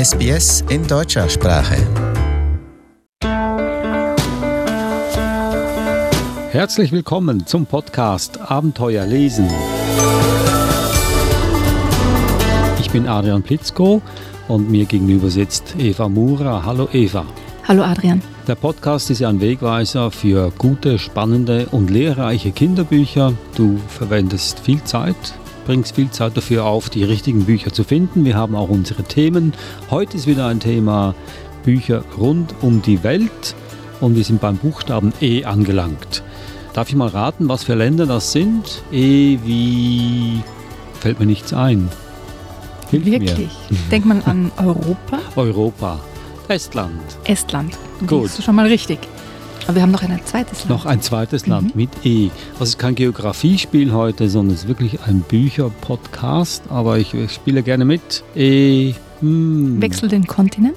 SBS in deutscher Sprache. Herzlich willkommen zum Podcast Abenteuer lesen. Ich bin Adrian Plitzko und mir gegenüber sitzt Eva Mura. Hallo Eva. Hallo Adrian. Der Podcast ist ja ein Wegweiser für gute, spannende und lehrreiche Kinderbücher. Du verwendest viel Zeit, bringst viel Zeit dafür auf, die richtigen Bücher zu finden. Wir haben auch unsere Themen. Heute ist wieder ein Thema Bücher rund um die Welt und wir sind beim Buchstaben E angelangt. Darf ich mal raten, was für Länder das sind? E wie fällt mir nichts ein. Hilf Wirklich? Mir. Denkt man an Europa? Europa. Estland. Estland. Gut. Das ist schon mal richtig. Aber wir haben noch ein zweites Land. Noch ein zweites mhm. Land mit E. Also es ist kein Geografiespiel heute, sondern es ist wirklich ein Bücher-Podcast. Aber ich, ich, spiele gerne mit. E. Hm. Wechsel den Kontinent.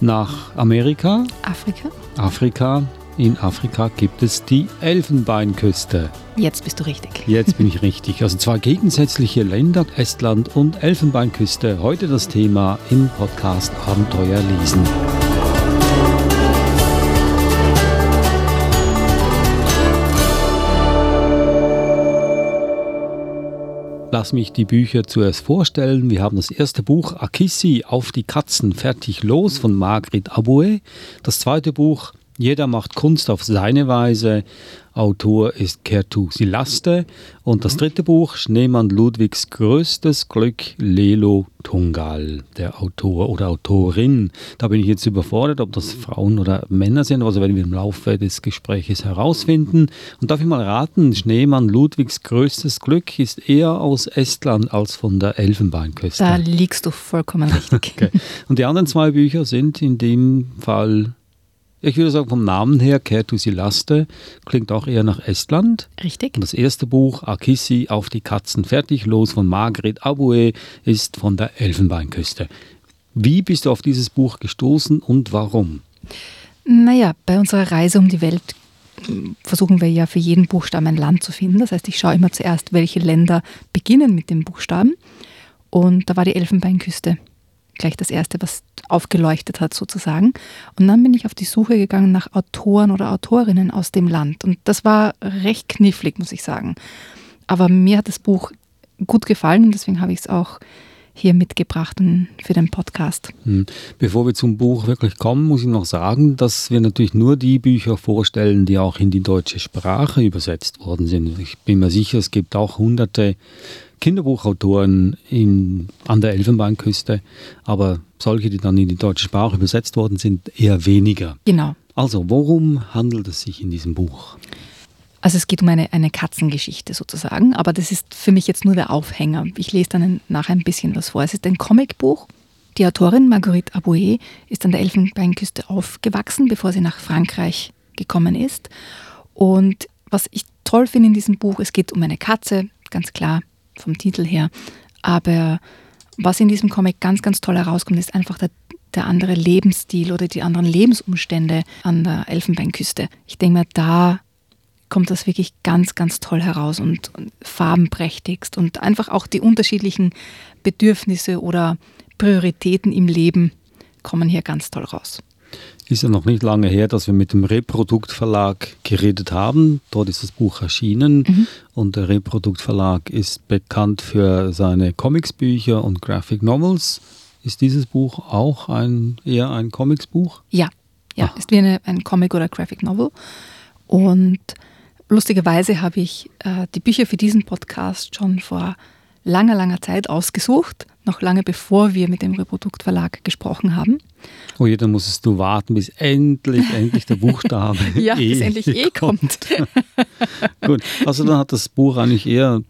Nach Amerika. Afrika. Afrika. In Afrika gibt es die Elfenbeinküste. Jetzt bist du richtig. Jetzt bin ich richtig. Also zwei gegensätzliche Länder, Estland und Elfenbeinküste. Heute das Thema im Podcast Abenteuer lesen. Lass mich die Bücher zuerst vorstellen. Wir haben das erste Buch Akissi auf die Katzen fertig los von Margrit Aboué. Das zweite Buch jeder macht Kunst auf seine Weise. Autor ist Kertu Silaste. Und das dritte Buch, Schneemann Ludwigs größtes Glück, Lelo Tungal, der Autor oder Autorin. Da bin ich jetzt überfordert, ob das Frauen oder Männer sind, also werden wir im Laufe des Gespräches herausfinden. Und darf ich mal raten, Schneemann Ludwigs größtes Glück ist eher aus Estland als von der Elfenbeinküste. Da liegst du vollkommen richtig. okay. Und die anderen zwei Bücher sind in dem Fall ich würde sagen, vom Namen her, Kertusilaste, klingt auch eher nach Estland. Richtig. Und das erste Buch, Akissi auf die Katzen fertig los von Margret Aboué, ist von der Elfenbeinküste. Wie bist du auf dieses Buch gestoßen und warum? Naja, bei unserer Reise um die Welt hm, versuchen wir ja für jeden Buchstaben ein Land zu finden. Das heißt, ich schaue immer zuerst, welche Länder beginnen mit dem Buchstaben. Und da war die Elfenbeinküste gleich das Erste, was aufgeleuchtet hat sozusagen. Und dann bin ich auf die Suche gegangen nach Autoren oder Autorinnen aus dem Land. Und das war recht knifflig, muss ich sagen. Aber mir hat das Buch gut gefallen und deswegen habe ich es auch hier mitgebracht für den Podcast. Hm. Bevor wir zum Buch wirklich kommen, muss ich noch sagen, dass wir natürlich nur die Bücher vorstellen, die auch in die deutsche Sprache übersetzt worden sind. Ich bin mir sicher, es gibt auch hunderte Kinderbuchautoren in, an der Elfenbeinküste, aber solche, die dann in die deutsche Sprache übersetzt worden sind, eher weniger. Genau. Also, worum handelt es sich in diesem Buch? Also es geht um eine, eine Katzengeschichte sozusagen, aber das ist für mich jetzt nur der Aufhänger. Ich lese dann nachher ein bisschen was vor. Es ist ein Comicbuch. Die Autorin Marguerite Aboué ist an der Elfenbeinküste aufgewachsen, bevor sie nach Frankreich gekommen ist. Und was ich toll finde in diesem Buch, es geht um eine Katze, ganz klar, vom Titel her. Aber was in diesem Comic ganz, ganz toll herauskommt, ist einfach der, der andere Lebensstil oder die anderen Lebensumstände an der Elfenbeinküste. Ich denke mir, da kommt das wirklich ganz, ganz toll heraus und, und farbenprächtigst und einfach auch die unterschiedlichen Bedürfnisse oder Prioritäten im Leben kommen hier ganz toll raus ist ja noch nicht lange her, dass wir mit dem Reproduktverlag geredet haben. Dort ist das Buch erschienen mhm. und der Reproduktverlag ist bekannt für seine Comicsbücher und Graphic Novels. Ist dieses Buch auch ein, eher ein Comicsbuch? Ja, ja, Ach. ist wie eine, ein Comic oder Graphic Novel. Und lustigerweise habe ich äh, die Bücher für diesen Podcast schon vor langer, langer Zeit ausgesucht, noch lange bevor wir mit dem Reproduktverlag gesprochen haben. Oh je, dann musstest du warten, bis endlich, endlich der Buchstabe ja, e bis endlich E kommt. Gut, also dann hat das Buch eigentlich eher,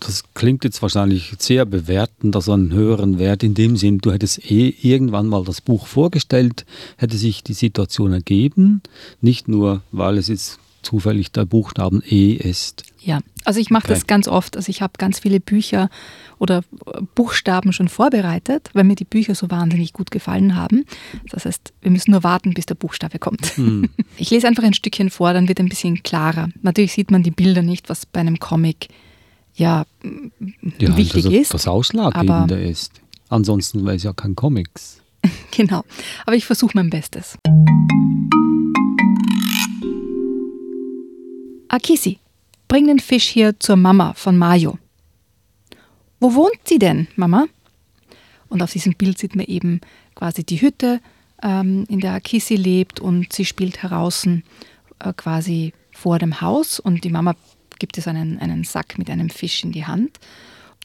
das klingt jetzt wahrscheinlich sehr bewertend, also einen höheren Wert in dem Sinn, du hättest eh irgendwann mal das Buch vorgestellt, hätte sich die Situation ergeben, nicht nur, weil es jetzt zufällig der Buchstaben E ist. Ja, also ich mache okay. das ganz oft. Also ich habe ganz viele Bücher oder Buchstaben schon vorbereitet, weil mir die Bücher so wahnsinnig gut gefallen haben. Das heißt, wir müssen nur warten, bis der Buchstabe kommt. Mhm. Ich lese einfach ein Stückchen vor, dann wird ein bisschen klarer. Natürlich sieht man die Bilder nicht, was bei einem Comic ja, ja wichtig das, ist. Das Ausschlaggebende ist. Ansonsten wäre es ja kein Comics. genau. Aber ich versuche mein Bestes. Akisi, bring den Fisch hier zur Mama von Mayo. Wo wohnt sie denn, Mama? Und auf diesem Bild sieht man eben quasi die Hütte, ähm, in der Akisi lebt und sie spielt heraus äh, quasi vor dem Haus und die Mama gibt es einen, einen Sack mit einem Fisch in die Hand.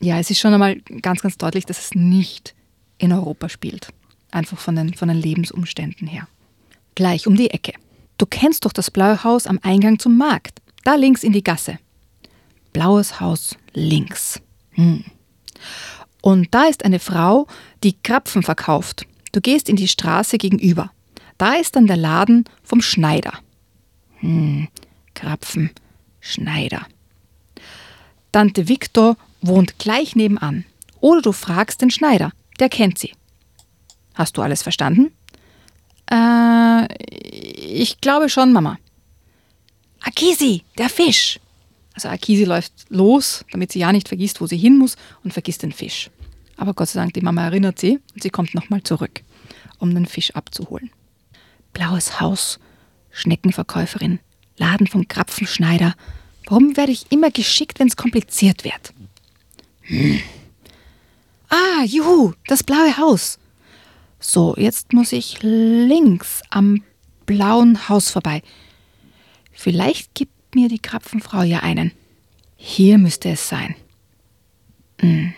Ja, es ist schon einmal ganz, ganz deutlich, dass es nicht in Europa spielt. Einfach von den, von den Lebensumständen her. Gleich um die Ecke. Du kennst doch das blaue Haus am Eingang zum Markt. Da links in die Gasse. Blaues Haus links. Hm. Und da ist eine Frau, die Krapfen verkauft. Du gehst in die Straße gegenüber. Da ist dann der Laden vom Schneider. Hm, Krapfen, Schneider. Tante Victor wohnt gleich nebenan. Oder du fragst den Schneider, der kennt sie. Hast du alles verstanden? Äh, ich glaube schon, Mama. Akisi, der Fisch. Also Akisi läuft los, damit sie ja nicht vergisst, wo sie hin muss und vergisst den Fisch. Aber Gott sei Dank, die Mama erinnert sie und sie kommt nochmal zurück, um den Fisch abzuholen. Blaues Haus, Schneckenverkäuferin, Laden vom Krapfenschneider. Warum werde ich immer geschickt, wenn es kompliziert wird? Hm. Ah, juhu, das blaue Haus. So, jetzt muss ich links am blauen Haus vorbei. Vielleicht gibt mir die Krapfenfrau ja einen. Hier müsste es sein. Hm.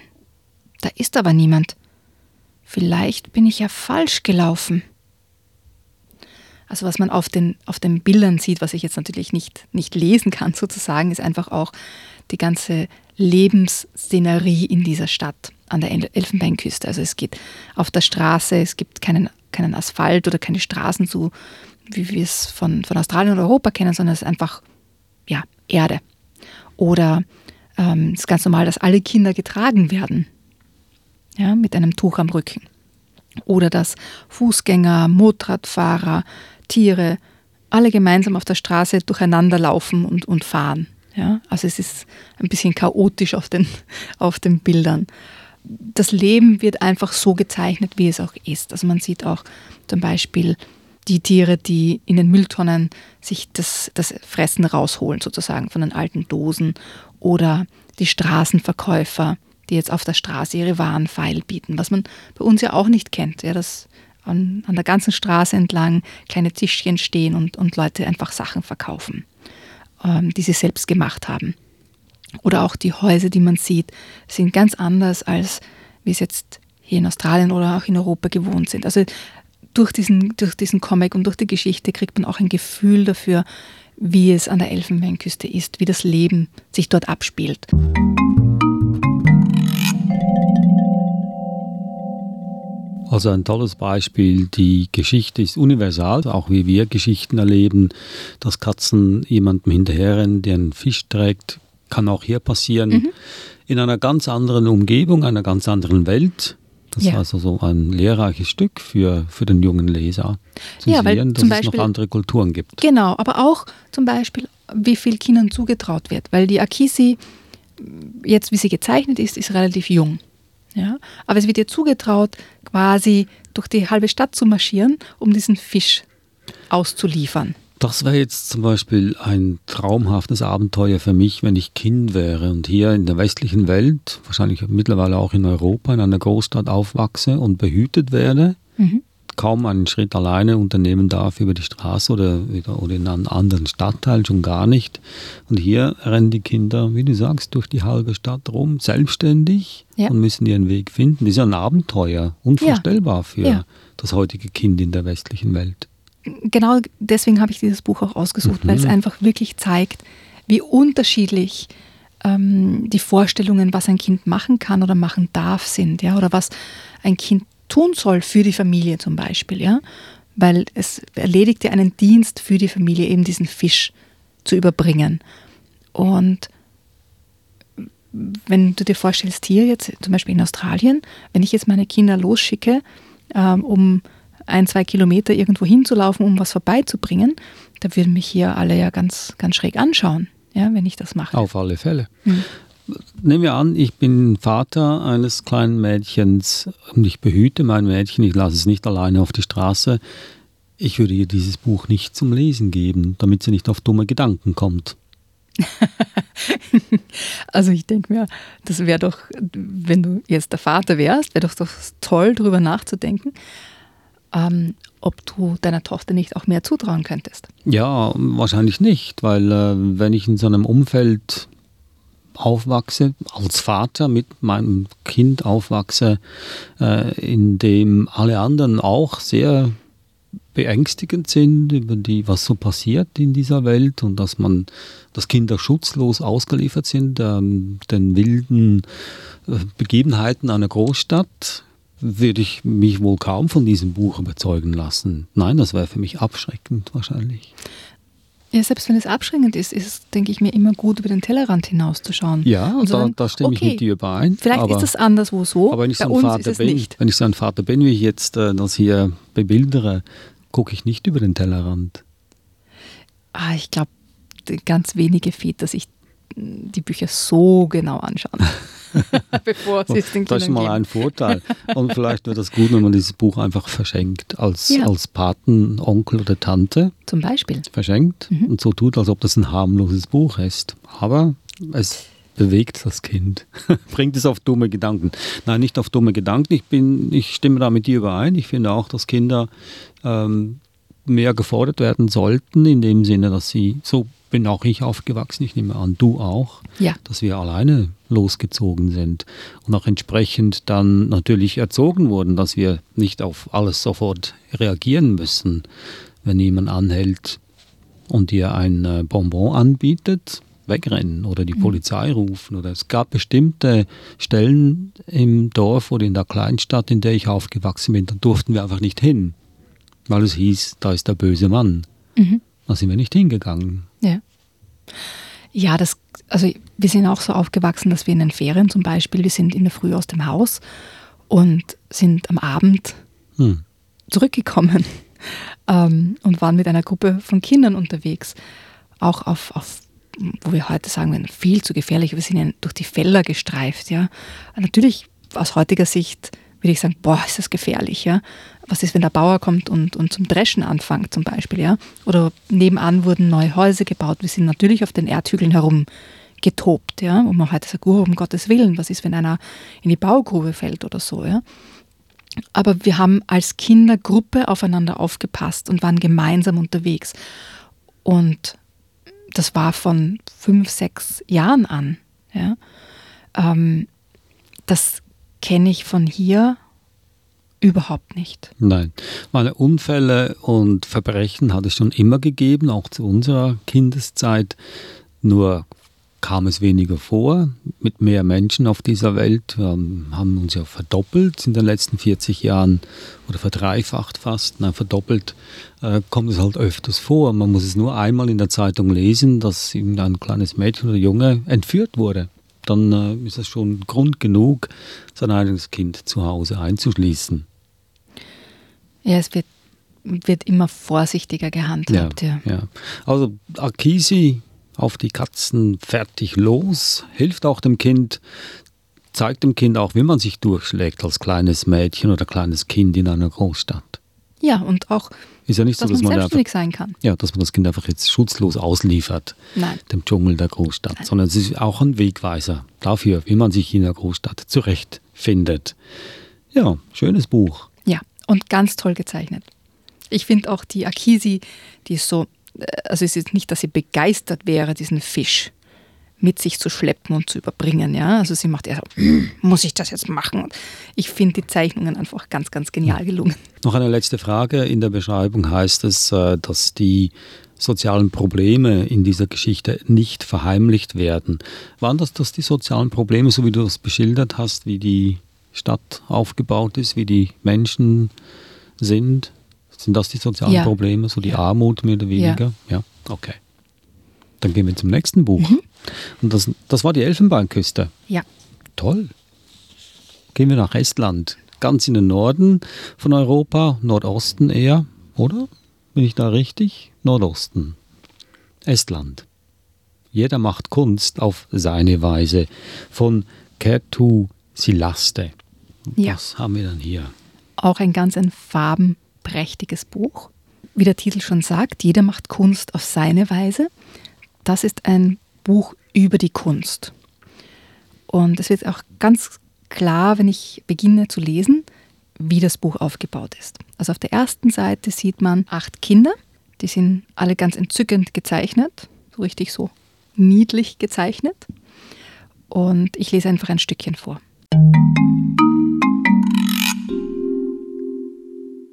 Da ist aber niemand. Vielleicht bin ich ja falsch gelaufen. Also was man auf den, auf den Bildern sieht, was ich jetzt natürlich nicht, nicht lesen kann sozusagen, ist einfach auch die ganze Lebensszenerie in dieser Stadt an der Elfenbeinküste. Also es geht auf der Straße, es gibt keinen, keinen Asphalt oder keine Straßen so, wie wir es von, von Australien oder Europa kennen, sondern es ist einfach ja, Erde. Oder ähm, es ist ganz normal, dass alle Kinder getragen werden ja, mit einem Tuch am Rücken. Oder dass Fußgänger, Motorradfahrer, Tiere alle gemeinsam auf der Straße durcheinander laufen und, und fahren. Ja? Also es ist ein bisschen chaotisch auf den, auf den Bildern. Das Leben wird einfach so gezeichnet, wie es auch ist. Also man sieht auch zum Beispiel die Tiere, die in den Mülltonnen sich das, das Fressen rausholen, sozusagen von den alten Dosen. Oder die Straßenverkäufer, die jetzt auf der Straße ihre Waren feil bieten, was man bei uns ja auch nicht kennt, ja, dass an, an der ganzen Straße entlang kleine Tischchen stehen und, und Leute einfach Sachen verkaufen, ähm, die sie selbst gemacht haben. Oder auch die Häuser, die man sieht, sind ganz anders, als wie es jetzt hier in Australien oder auch in Europa gewohnt sind. Also durch diesen, durch diesen Comic und durch die Geschichte kriegt man auch ein Gefühl dafür, wie es an der Elfenbeinküste ist, wie das Leben sich dort abspielt. Also ein tolles Beispiel. Die Geschichte ist universal, auch wie wir Geschichten erleben, dass Katzen jemandem hinterherrennen, der einen Fisch trägt, kann auch hier passieren. Mhm. In einer ganz anderen Umgebung, einer ganz anderen Welt. Das ja. ist also so ein lehrreiches Stück für, für den jungen Leser. Zu ja, sehen, dass Beispiel, es noch andere Kulturen gibt. Genau, aber auch zum Beispiel, wie viel Kindern zugetraut wird. Weil die Akisi, jetzt wie sie gezeichnet ist, ist relativ jung. Ja? Aber es wird ihr zugetraut, quasi durch die halbe Stadt zu marschieren, um diesen Fisch auszuliefern. Das wäre jetzt zum Beispiel ein traumhaftes Abenteuer für mich, wenn ich Kind wäre und hier in der westlichen Welt, wahrscheinlich mittlerweile auch in Europa, in einer Großstadt aufwachse und behütet werde. Mhm kaum einen Schritt alleine unternehmen darf über die Straße oder, oder in einem anderen Stadtteil, schon gar nicht. Und hier rennen die Kinder, wie du sagst, durch die halbe Stadt rum, selbstständig ja. und müssen ihren Weg finden. Das ist ja ein Abenteuer, unvorstellbar ja. für ja. das heutige Kind in der westlichen Welt. Genau deswegen habe ich dieses Buch auch ausgesucht, mhm. weil es einfach wirklich zeigt, wie unterschiedlich ähm, die Vorstellungen, was ein Kind machen kann oder machen darf, sind, ja, oder was ein Kind tun soll für die Familie zum Beispiel, ja, weil es erledigt ja einen Dienst für die Familie, eben diesen Fisch zu überbringen. Und wenn du dir vorstellst, hier jetzt zum Beispiel in Australien, wenn ich jetzt meine Kinder losschicke, ähm, um ein, zwei Kilometer irgendwo hinzulaufen, um was vorbeizubringen, da würden mich hier alle ja ganz, ganz schräg anschauen, ja, wenn ich das mache. Auf alle Fälle. Hm. nehmen wir an, ich bin Vater eines kleinen Mädchens und ich behüte mein Mädchen, ich lasse es nicht alleine auf die Straße. Ich würde ihr dieses Buch nicht zum Lesen geben, damit sie nicht auf dumme Gedanken kommt. also ich denke mir, das wäre doch, wenn du jetzt der Vater wärst, wäre doch, doch toll, darüber nachzudenken, ähm, ob du deiner Tochter nicht auch mehr zutrauen könntest. Ja, wahrscheinlich nicht, weil äh, wenn ich in so einem Umfeld aufwachse, als Vater mit meinem Kind aufwachse, äh, in dem alle anderen auch sehr beängstigend sind über die, was so passiert in dieser Welt und dass man, dass Kinder schutzlos ausgeliefert sind ähm, den wilden äh, Begebenheiten einer Großstadt, würde ich mich wohl kaum von diesem Buch überzeugen lassen. Nein, das wäre für mich abschreckend wahrscheinlich. Ja, selbst wenn es abschreckend ist, ist es, denke ich mir, immer gut, über den Tellerrand hinauszuschauen. Ja, und da, da stimme okay, ich mit dir überein. Vielleicht aber, ist das anderswo so. Aber wenn ich so ein Vater bin, nicht. wenn ich so ein Vater bin, wie ich jetzt äh, das hier bebildere, gucke ich nicht über den Tellerrand. Ah, ich glaube, ganz wenige Väter sich die Bücher so genau anschauen. bevor sie es den Das ist mal geben. ein Vorteil. Und vielleicht wäre das gut, wenn man dieses Buch einfach verschenkt, als, ja. als Paten, Onkel oder Tante. Zum Beispiel. Verschenkt mhm. und so tut, als ob das ein harmloses Buch ist. Aber es bewegt das Kind, bringt es auf dumme Gedanken. Nein, nicht auf dumme Gedanken. Ich, bin, ich stimme da mit dir überein. Ich finde auch, dass Kinder ähm, mehr gefordert werden sollten, in dem Sinne, dass sie, so bin auch ich aufgewachsen, ich nehme an, du auch, ja. dass wir alleine losgezogen sind und auch entsprechend dann natürlich erzogen wurden, dass wir nicht auf alles sofort reagieren müssen, wenn jemand anhält und dir ein äh, Bonbon anbietet, wegrennen oder die mhm. Polizei rufen. Oder es gab bestimmte Stellen im Dorf oder in der Kleinstadt, in der ich aufgewachsen bin, da durften wir einfach nicht hin, weil es hieß, da ist der böse Mann. Mhm. Da sind wir nicht hingegangen. Ja. Ja, das, also wir sind auch so aufgewachsen, dass wir in den Ferien zum Beispiel, wir sind in der Früh aus dem Haus und sind am Abend hm. zurückgekommen ähm, und waren mit einer Gruppe von Kindern unterwegs. Auch auf, auf wo wir heute sagen würden, viel zu gefährlich. Wir sind ja durch die Felder gestreift. Ja. Natürlich aus heutiger Sicht würde ich sagen, boah, ist das gefährlich, ja. Was ist, wenn der Bauer kommt und, und zum Dreschen anfängt zum Beispiel, ja? Oder nebenan wurden neue Häuser gebaut. Wir sind natürlich auf den Erdhügeln herum getobt, ja, wo man heute sagt, oh, um Gottes Willen, was ist, wenn einer in die Baugrube fällt oder so, ja. Aber wir haben als Kindergruppe aufeinander aufgepasst und waren gemeinsam unterwegs. Und das war von fünf, sechs Jahren an. Ja. Ähm, das kenne ich von hier überhaupt nicht. Nein, meine Unfälle und Verbrechen hat es schon immer gegeben, auch zu unserer Kindeszeit. Nur kam es weniger vor, mit mehr Menschen auf dieser Welt. Wir haben uns ja verdoppelt in den letzten 40 Jahren oder verdreifacht fast. Nein, verdoppelt äh, kommt es halt öfters vor. Man muss es nur einmal in der Zeitung lesen, dass ein kleines Mädchen oder Junge entführt wurde dann äh, ist es schon Grund genug, sein eigenes Kind zu Hause einzuschließen. Ja, es wird, wird immer vorsichtiger gehandhabt. Ja, ja. ja. Also Akisi auf die Katzen fertig los, hilft auch dem Kind, zeigt dem Kind auch, wie man sich durchschlägt als kleines Mädchen oder kleines Kind in einer Großstadt. Ja, und auch ist ja nicht dass so, dass man, man selbstständig sein kann. Ja, dass man das Kind einfach jetzt schutzlos ausliefert, Nein. dem Dschungel der Großstadt, Nein. sondern es ist auch ein Wegweiser dafür, wie man sich in der Großstadt zurechtfindet. Ja, schönes Buch. Ja, und ganz toll gezeichnet. Ich finde auch die Akisi, die ist so, äh, also es ist nicht, dass sie begeistert wäre, diesen Fisch mit sich zu schleppen und zu überbringen. Ja? Also sie macht eher so, muss ich das jetzt machen? ich finde die Zeichnungen einfach ganz, ganz genial gelungen. Noch eine letzte Frage. In der Beschreibung heißt es, äh, dass die sozialen Probleme in dieser Geschichte nicht verheimlicht werden. Waren das, das die sozialen Probleme, so wie du das beschildert hast, wie die Stadt aufgebaut ist, wie die Menschen sind? Sind das die sozialen ja. Probleme, so die. Armut mehr oder weniger? Ja, ja? okay. Dann gehen wir zum nächsten Buch. Mhm. Und das, das war die Elfenbeinküste. Ja. Toll. Gehen wir nach Estland. Ganz in den Norden von Europa, Nordosten eher, oder? Bin ich da richtig? Nordosten. Estland. Jeder macht Kunst auf seine Weise von Kertu Silaste. Ja. Was haben wir dann hier? Auch ein ganz ein farbenprächtiges Buch. Wie der Titel schon sagt, jeder macht Kunst auf seine Weise. Das ist ein Buch über die Kunst. Und es wird auch ganz klar, wenn ich beginne zu lesen, wie das Buch aufgebaut ist. Also auf der ersten Seite sieht man acht Kinder, die sind alle ganz entzückend gezeichnet, so richtig so niedlich gezeichnet. Und ich lese einfach ein Stückchen vor.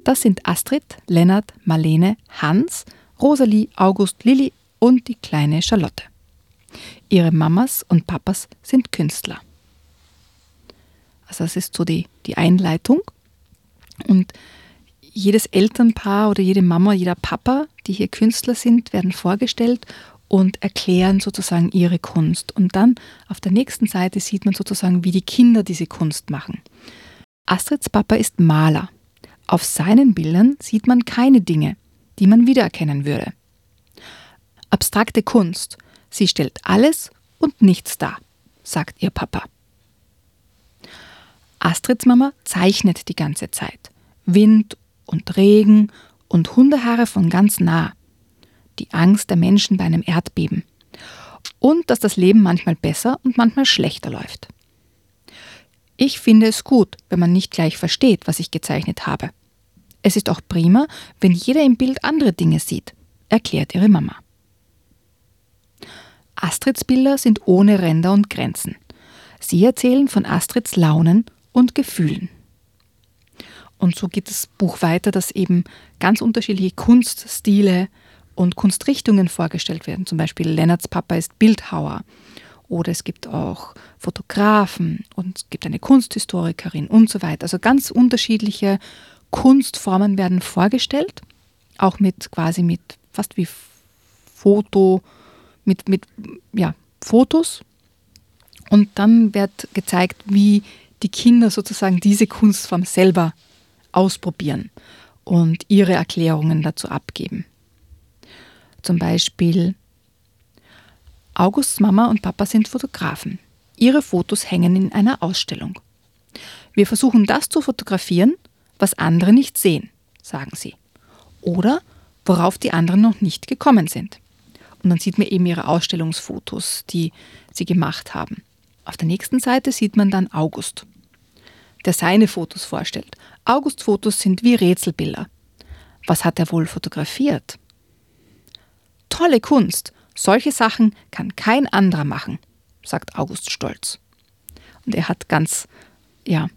Das sind Astrid, Lennart, Marlene, Hans, Rosalie, August, Lilli und die kleine Charlotte. Ihre Mamas und Papas sind Künstler. Also das ist so die, die Einleitung. Und jedes Elternpaar oder jede Mama, jeder Papa, die hier Künstler sind, werden vorgestellt und erklären sozusagen ihre Kunst. Und dann auf der nächsten Seite sieht man sozusagen, wie die Kinder diese Kunst machen. Astrids Papa ist Maler. Auf seinen Bildern sieht man keine Dinge, die man wiedererkennen würde. Abstrakte Kunst. Sie stellt alles und nichts dar, sagt ihr Papa. Astrids Mama zeichnet die ganze Zeit. Wind und Regen und Hundehaare von ganz nah. Die Angst der Menschen bei einem Erdbeben. Und dass das Leben manchmal besser und manchmal schlechter läuft. Ich finde es gut, wenn man nicht gleich versteht, was ich gezeichnet habe. Es ist auch prima, wenn jeder im Bild andere Dinge sieht, erklärt ihre Mama. Astrids Bilder sind ohne Ränder und Grenzen. Sie erzählen von Astrids Launen und Gefühlen. Und so geht das Buch weiter, dass eben ganz unterschiedliche Kunststile und Kunstrichtungen vorgestellt werden. Zum Beispiel Lennarts Papa ist Bildhauer oder es gibt auch Fotografen und es gibt eine Kunsthistorikerin und so weiter. Also ganz unterschiedliche Kunstformen werden vorgestellt, auch mit quasi mit fast wie Foto, mit, mit ja, Fotos. Und dann wird gezeigt, wie die Kinder sozusagen diese Kunstform selber ausprobieren und ihre Erklärungen dazu abgeben. Zum Beispiel, Augusts Mama und Papa sind Fotografen. Ihre Fotos hängen in einer Ausstellung. Wir versuchen das zu fotografieren, was andere nicht sehen, sagen sie. Oder worauf die anderen noch nicht gekommen sind. Und dann sieht man eben ihre Ausstellungsfotos, die sie gemacht haben. Auf der nächsten Seite sieht man dann August, der seine Fotos vorstellt. Augusts Fotos sind wie Rätselbilder. Was hat er wohl fotografiert? Tolle Kunst. Solche Sachen kann kein anderer machen, sagt August stolz. Und er hat ganz, ja,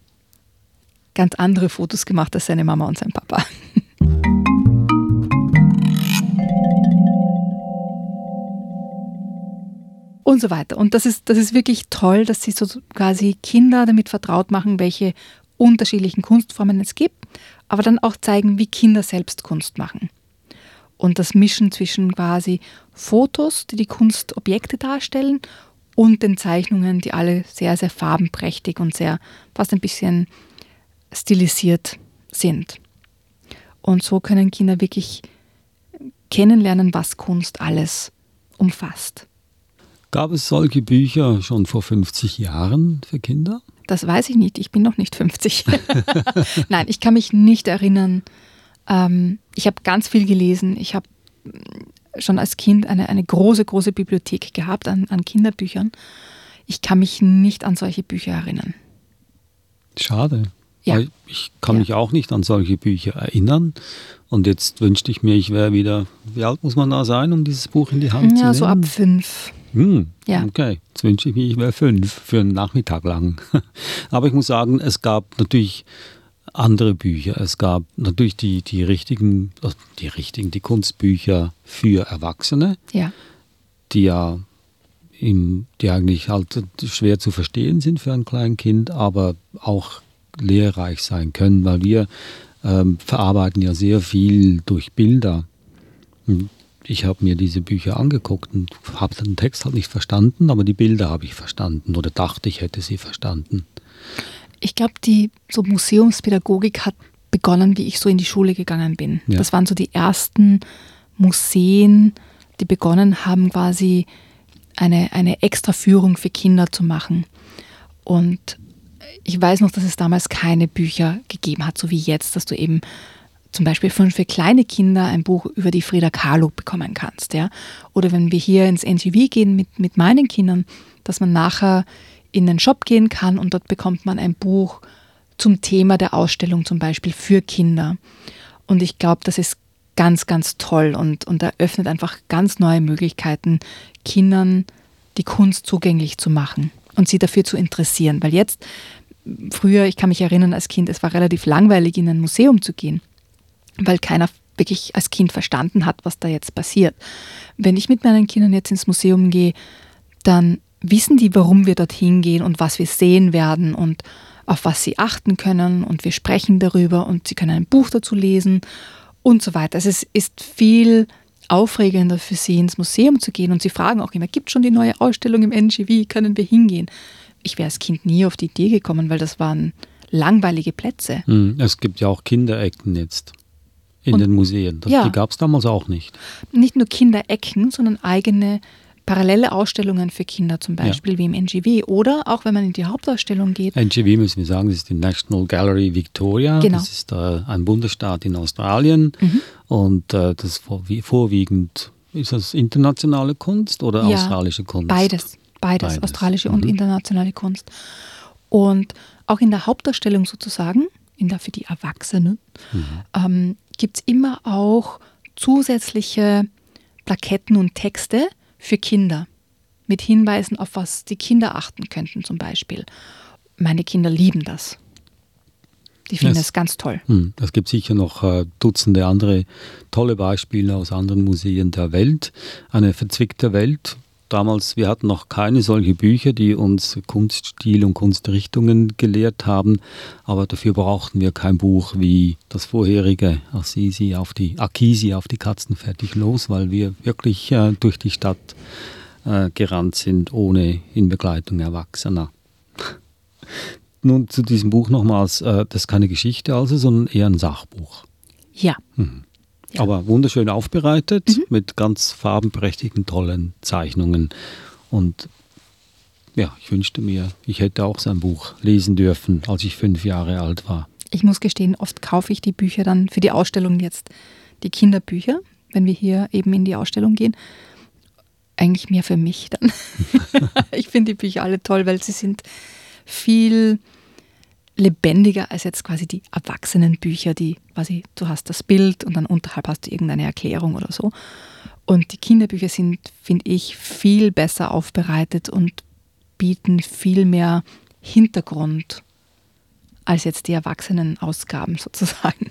ganz andere Fotos gemacht als seine Mama und sein Papa. und so weiter. Und das ist, das ist wirklich toll, dass sie so quasi Kinder damit vertraut machen, welche unterschiedlichen Kunstformen es gibt, aber dann auch zeigen, wie Kinder selbst Kunst machen. Und das Mischen zwischen quasi Fotos, die die Kunstobjekte darstellen, und den Zeichnungen, die alle sehr, sehr farbenprächtig und sehr fast ein bisschen stilisiert sind. Und so können Kinder wirklich kennenlernen, was Kunst alles umfasst. Gab es solche Bücher schon vor 50 Jahren für Kinder? Das weiß ich nicht. Ich bin noch nicht 50. Nein, ich kann mich nicht erinnern. Ähm, ich habe ganz viel gelesen. Ich habe mm, schon als Kind eine, eine große, große Bibliothek gehabt an, an Kinderbüchern. Ich kann mich nicht an solche Bücher erinnern. Schade. Ja. Ich kann Ja. mich auch nicht an solche Bücher erinnern. Und jetzt wünschte ich mir, ich wäre wieder, wie alt muss man da sein, um dieses Buch in die Hand zu Ja, nehmen? so ab fünf. Hm, Ja. Okay, jetzt wünsche ich mir, ich wäre fünf für einen Nachmittag lang. Aber ich muss sagen, es gab natürlich andere Bücher. Es gab natürlich die, die richtigen, äh, die richtigen, die Kunstbücher für Erwachsene, Ja. die ja im, die eigentlich halt schwer zu verstehen sind für ein kleines Kind, aber auch lehrreich sein können, weil wir ähm, verarbeiten ja sehr viel durch Bilder. Ich habe mir diese Bücher angeguckt und habe den Text halt nicht verstanden, aber die Bilder habe ich verstanden oder dachte, ich hätte sie verstanden. Ich glaube, die so Museumspädagogik hat begonnen, wie ich so in die Schule gegangen bin. Ja. Das waren so die ersten Museen, die begonnen haben, quasi eine, eine extra Führung für Kinder zu machen. Und ich weiß noch, dass es damals keine Bücher gegeben hat, so wie jetzt, dass du eben zum Beispiel für, für kleine Kinder ein Buch über die Frida Kahlo bekommen kannst. Ja? Oder wenn wir hier ins NGV gehen mit, mit meinen Kindern, dass man nachher in den Shop gehen kann und dort bekommt man ein Buch zum Thema der Ausstellung zum Beispiel für Kinder. Und ich glaube, das ist ganz, ganz toll und, und eröffnet einfach ganz neue Möglichkeiten, Kindern die Kunst zugänglich zu machen und sie dafür zu interessieren. Weil jetzt, früher, ich kann mich erinnern als Kind, es war relativ langweilig, in ein Museum zu gehen, weil keiner wirklich als Kind verstanden hat, was da jetzt passiert. Wenn ich mit meinen Kindern jetzt ins Museum gehe, dann wissen die, warum wir dorthin gehen und was wir sehen werden und auf was sie achten können und wir sprechen darüber und sie können ein Buch dazu lesen und so weiter. Also es ist viel aufregender für sie, ins Museum zu gehen und sie fragen auch immer, gibt es schon die neue Ausstellung im NGV, können wir hingehen? Ich wäre als Kind nie auf die Idee gekommen, weil das waren langweilige Plätze. Hm, es gibt ja auch Kinderecken jetzt in und, den Museen. Das, ja, die gab es damals auch nicht. Nicht nur Kinderecken, sondern eigene parallele Ausstellungen für Kinder zum Beispiel, ja. wie im NGV. Oder auch wenn man in die Hauptausstellung geht. NGV müssen wir sagen, das ist die National Gallery Victoria. Genau. Das ist äh, ein Bundesstaat in Australien. Mhm. Und äh, das vor, vorwiegend, ist das internationale Kunst oder ja, australische Kunst? Beides. Beides, beides. australische mhm. und internationale Kunst. Und auch in der Hauptausstellung sozusagen, in der für die Erwachsenen, mhm. ähm, gibt es immer auch zusätzliche Plaketten und Texte, für Kinder mit Hinweisen, auf was die Kinder achten könnten zum Beispiel. Meine Kinder lieben das. Die finden es ganz toll. Hm, es gibt sicher noch äh, Dutzende andere tolle Beispiele aus anderen Museen der Welt. Eine verzwickte Welt, damals, wir hatten noch keine solche Bücher, die uns Kunststil und Kunstrichtungen gelehrt haben, aber dafür brauchten wir kein Buch wie das vorherige Assisi auf die Akisi auf die Katzen fertig los, weil wir wirklich äh, durch die Stadt äh, gerannt sind, ohne in Begleitung Erwachsener. Nun zu diesem Buch nochmals, äh, das ist keine Geschichte also, sondern eher ein Sachbuch. Ja. Mhm. Ja. Aber wunderschön aufbereitet mhm. mit ganz farbenprächtigen, tollen Zeichnungen. Und ja, ich wünschte mir, ich hätte auch sein Buch lesen dürfen, als ich fünf Jahre alt war. Ich muss gestehen, oft kaufe ich die Bücher dann für die Ausstellung jetzt, die Kinderbücher, wenn wir hier eben in die Ausstellung gehen. Eigentlich mehr für mich dann. ich finde die Bücher alle toll, weil sie sind viel lebendiger als jetzt quasi die Erwachsenenbücher, die quasi, du hast das Bild und dann unterhalb hast du irgendeine Erklärung oder so. Und die Kinderbücher sind, finde ich, viel besser aufbereitet und bieten viel mehr Hintergrund als jetzt die Erwachsenenausgaben sozusagen.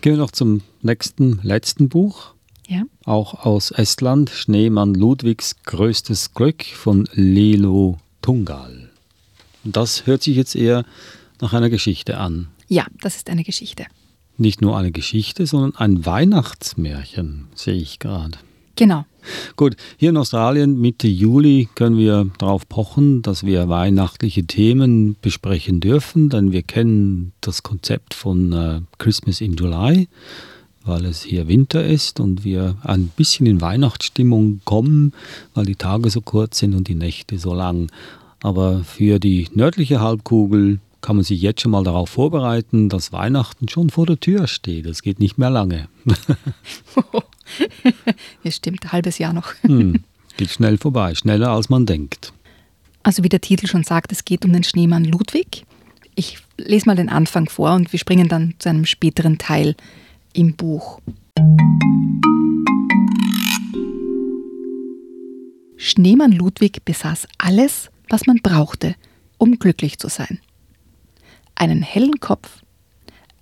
Gehen wir noch zum nächsten, letzten Buch. Ja. Auch aus Estland, Schneemann Ludwigs größtes Glück von Lelo Tungal. Das hört sich jetzt eher nach einer Geschichte an. Ja, das ist eine Geschichte. Nicht nur eine Geschichte, sondern ein Weihnachtsmärchen, sehe ich gerade. Genau. Gut, hier in Australien Mitte Juli können wir darauf pochen, dass wir weihnachtliche Themen besprechen dürfen, denn wir kennen das Konzept von äh, Christmas in July, weil es hier Winter ist und wir ein bisschen in Weihnachtsstimmung kommen, weil die Tage so kurz sind und die Nächte so lang. Aber für die nördliche Halbkugel kann man sich jetzt schon mal darauf vorbereiten, dass Weihnachten schon vor der Tür steht. Es geht nicht mehr lange. ja, stimmt, ein halbes Jahr noch. hm, geht schnell vorbei, schneller als man denkt. Also wie der Titel schon sagt, es geht um den Schneemann Ludwig. Ich lese mal den Anfang vor und wir springen dann zu einem späteren Teil im Buch. Schneemann Ludwig besaß alles, was man brauchte, um glücklich zu sein. Einen hellen Kopf,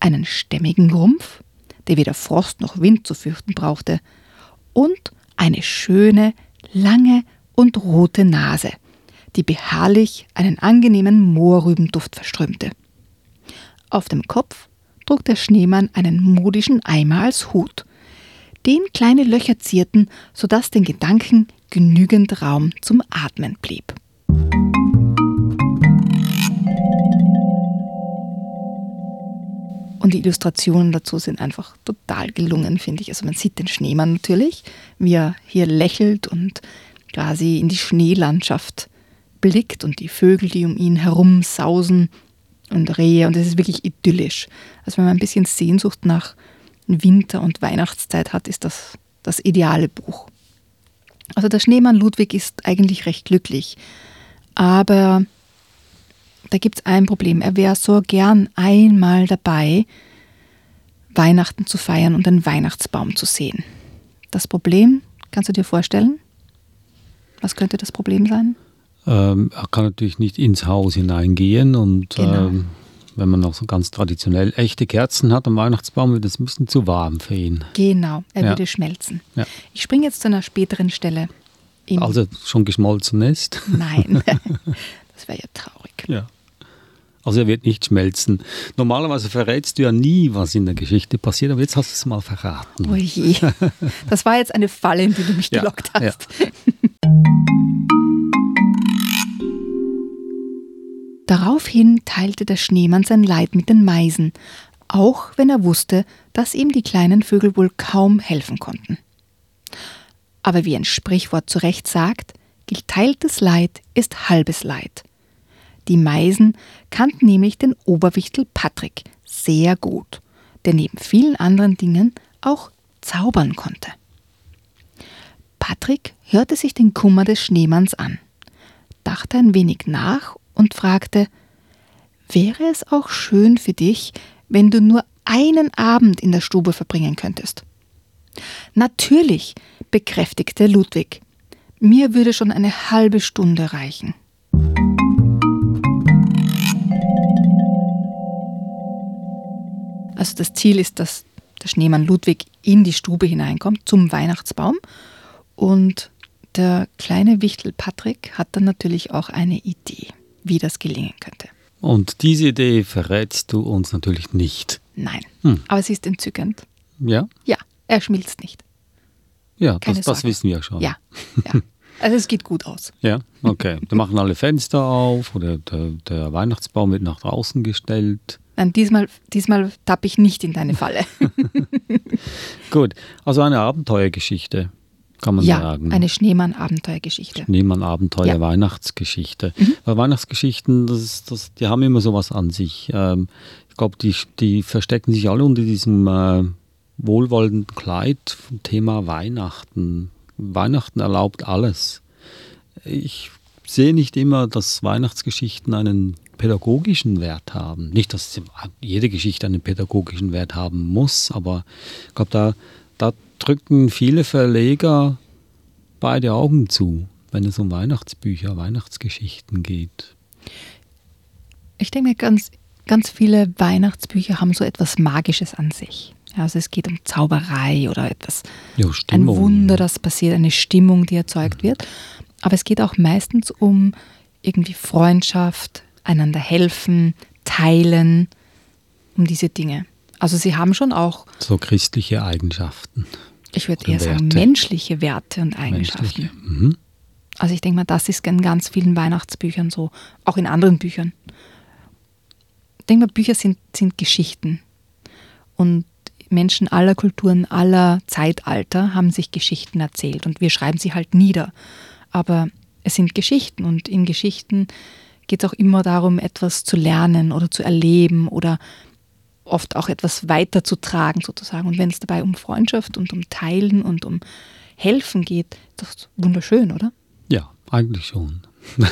einen stämmigen Rumpf, der weder Frost noch Wind zu fürchten brauchte, und eine schöne, lange und rote Nase, die beharrlich einen angenehmen Moorrübenduft verströmte. Auf dem Kopf trug der Schneemann einen modischen Eimer als Hut, den kleine Löcher zierten, sodass den Gedanken genügend Raum zum Atmen blieb. Und die Illustrationen dazu sind einfach total gelungen, finde ich. Also man sieht den Schneemann natürlich, wie er hier lächelt und quasi in die Schneelandschaft blickt und die Vögel, die um ihn herum sausen und Rehe und es ist wirklich idyllisch. Also wenn man ein bisschen Sehnsucht nach Winter- und Weihnachtszeit hat, ist das das ideale Buch. Also der Schneemann Ludwig ist eigentlich recht glücklich, aber da gibt es ein Problem. Er wäre so gern einmal dabei, Weihnachten zu feiern und einen Weihnachtsbaum zu sehen. Das Problem, kannst du dir vorstellen? Was könnte das Problem sein? Ähm, er kann natürlich nicht ins Haus hineingehen und Genau. ähm, wenn man noch so ganz traditionell echte Kerzen hat am Weihnachtsbaum, wird es ein bisschen zu warm für ihn. Genau, er Ja. würde schmelzen. Ja. Ich springe jetzt zu einer späteren Stelle. Im Also schon geschmolzen ist. Nein, das wäre ja traurig. Ja. Also er wird nicht schmelzen. Normalerweise verrätst du ja nie, was in der Geschichte passiert, aber jetzt hast du es mal verraten. Oh je. Das war jetzt eine Falle, in die du mich Ja, gelockt hast. Daraufhin teilte der Schneemann sein Leid mit den Meisen, auch wenn er wusste, dass ihm die kleinen Vögel wohl kaum helfen konnten. Aber wie ein Sprichwort zu Recht sagt, geteiltes Leid ist halbes Leid. Die Meisen kannten nämlich den Oberwichtel Patrick sehr gut, der neben vielen anderen Dingen auch zaubern konnte. Patrick hörte sich den Kummer des Schneemanns an, dachte ein wenig nach und fragte, wäre es auch schön für dich, wenn du nur einen Abend in der Stube verbringen könntest? Natürlich, bekräftigte Ludwig. Mir würde schon eine halbe Stunde reichen. Also das Ziel ist, dass der Schneemann Ludwig in die Stube hineinkommt zum Weihnachtsbaum und der kleine Wichtel Patrick hat dann natürlich auch eine Idee, wie das gelingen könnte. Und diese Idee verrätst du uns natürlich nicht. Nein, Hm. aber sie ist entzückend. Ja? Ja, er schmilzt nicht. Ja, Keine das, das wissen wir schon. Ja, ja. Also es geht gut aus. Ja, okay. Da machen alle Fenster auf oder der, der Weihnachtsbaum wird nach draußen gestellt. Nein, diesmal, diesmal tappe ich nicht in deine Falle. Gut, also eine Abenteuergeschichte, kann man ja, sagen. eine Schneemann-Abenteuergeschichte. Schneemann Abenteuer, Ja. Mhm. Weihnachtsgeschichte. Weil Weihnachtsgeschichten, das, ist- das, die haben immer sowas an sich. Ähm, ich glaube, die, die verstecken sich alle unter diesem äh, wohlwollenden Kleid vom Thema Weihnachten. Weihnachten erlaubt alles. Ich sehe nicht immer, dass Weihnachtsgeschichten einen pädagogischen Wert haben. Nicht, dass jede Geschichte einen pädagogischen Wert haben muss, aber ich glaube, da, da drücken viele Verleger beide Augen zu, wenn es um Weihnachtsbücher, Weihnachtsgeschichten geht. Ich denke ganz, ganz viele Weihnachtsbücher haben so etwas Magisches an sich. Also es geht um Zauberei oder etwas, Ja, ein. Wunder, das passiert, eine Stimmung, die erzeugt wird. Aber es geht auch meistens um irgendwie Freundschaft, einander helfen, teilen, um diese Dinge. Also sie haben schon auch, So christliche Eigenschaften. ich würde eher sagen, Werte. menschliche Werte und Eigenschaften. Mhm. Also ich denke mal, das ist in ganz vielen Weihnachtsbüchern so, auch in anderen Büchern. Ich denke mal, Bücher sind, sind Geschichten. Und Menschen aller Kulturen, aller Zeitalter haben sich Geschichten erzählt und wir schreiben sie halt nieder. Aber es sind Geschichten und in Geschichten geht es auch immer darum, etwas zu lernen oder zu erleben oder oft auch etwas weiterzutragen sozusagen. Und wenn es dabei um Freundschaft und um Teilen und um Helfen geht, das ist wunderschön, oder? Ja, eigentlich schon.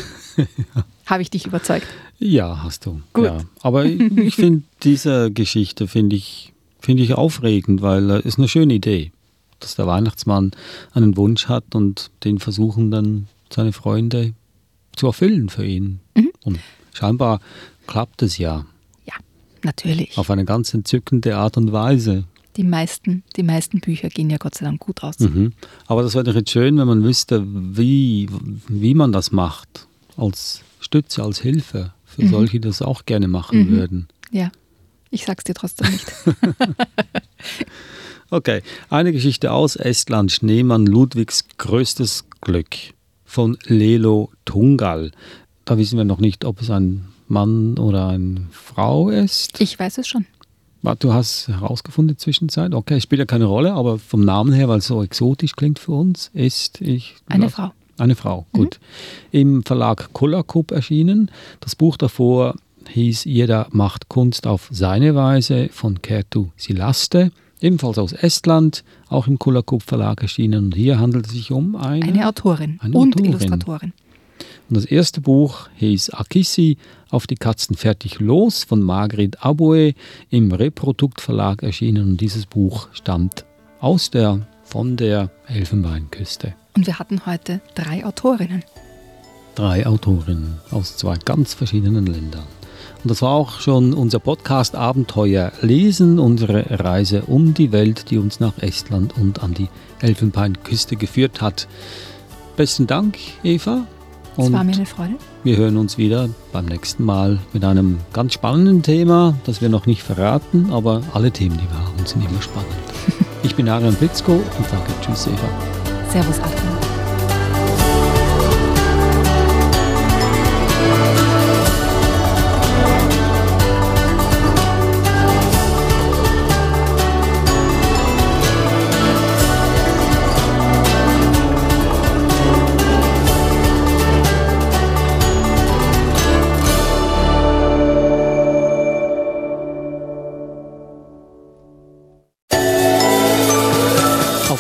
Habe ich dich überzeugt? Ja, hast du. Gut. Ja. Aber ich, ich finde diese Geschichte finde ich, finde ich aufregend, weil es ist eine schöne Idee, dass der Weihnachtsmann einen Wunsch hat und den versuchen dann seine Freunde zu erfüllen für ihn. Mhm. Und scheinbar klappt es ja Ja, natürlich. auf eine ganz entzückende Art und Weise. Die meisten, die meisten Bücher gehen ja Gott sei Dank gut aus. Mhm. Aber das wäre doch jetzt schön, wenn man wüsste, wie, wie man das macht. Als Stütze, als Hilfe für Mhm. solche, die das auch gerne machen Mhm. würden. Ja, ich sag's dir trotzdem nicht. Okay, eine Geschichte aus Estland, Schneemann Ludwigs größtes Glück von Lelo Tungal. Da wissen wir noch nicht, ob es ein Mann oder eine Frau ist. Ich weiß es schon. Du hast herausgefunden in der Zwischenzeit. Okay, spielt ja keine Rolle, aber vom Namen her, weil es so exotisch klingt für uns, ist ich. Eine Frau. Eine Frau, gut. Im Verlag Kollakub erschienen. Das Buch davor hieß Jeder macht Kunst auf seine Weise von Kertu Silaste, ebenfalls aus Estland, auch im Kollakub Verlag erschienen. Und hier handelt es sich um eine, Eine Autorin Eine und Autorin. Illustratorin. Und das erste Buch hieß Akissi, auf die Katzen fertig los von Margrit Aboe im Reprodukt Verlag erschienen. Und dieses Buch stammt aus der, von der Elfenbeinküste. Und wir hatten heute drei Autorinnen. Drei Autorinnen aus zwei ganz verschiedenen Ländern. Und das war auch schon unser Podcast Abenteuer Lesen, unsere Reise um die Welt, die uns nach Estland und an die Elfenbeinküste geführt hat. Besten Dank, Eva. Es war mir eine Freude. wir hören uns wieder beim nächsten Mal mit einem ganz spannenden Thema, das wir noch nicht verraten, aber alle Themen, die wir haben, sind immer spannend. Ich bin Arian Blitzko und sage Tschüss, Eva. Servus, Adrian.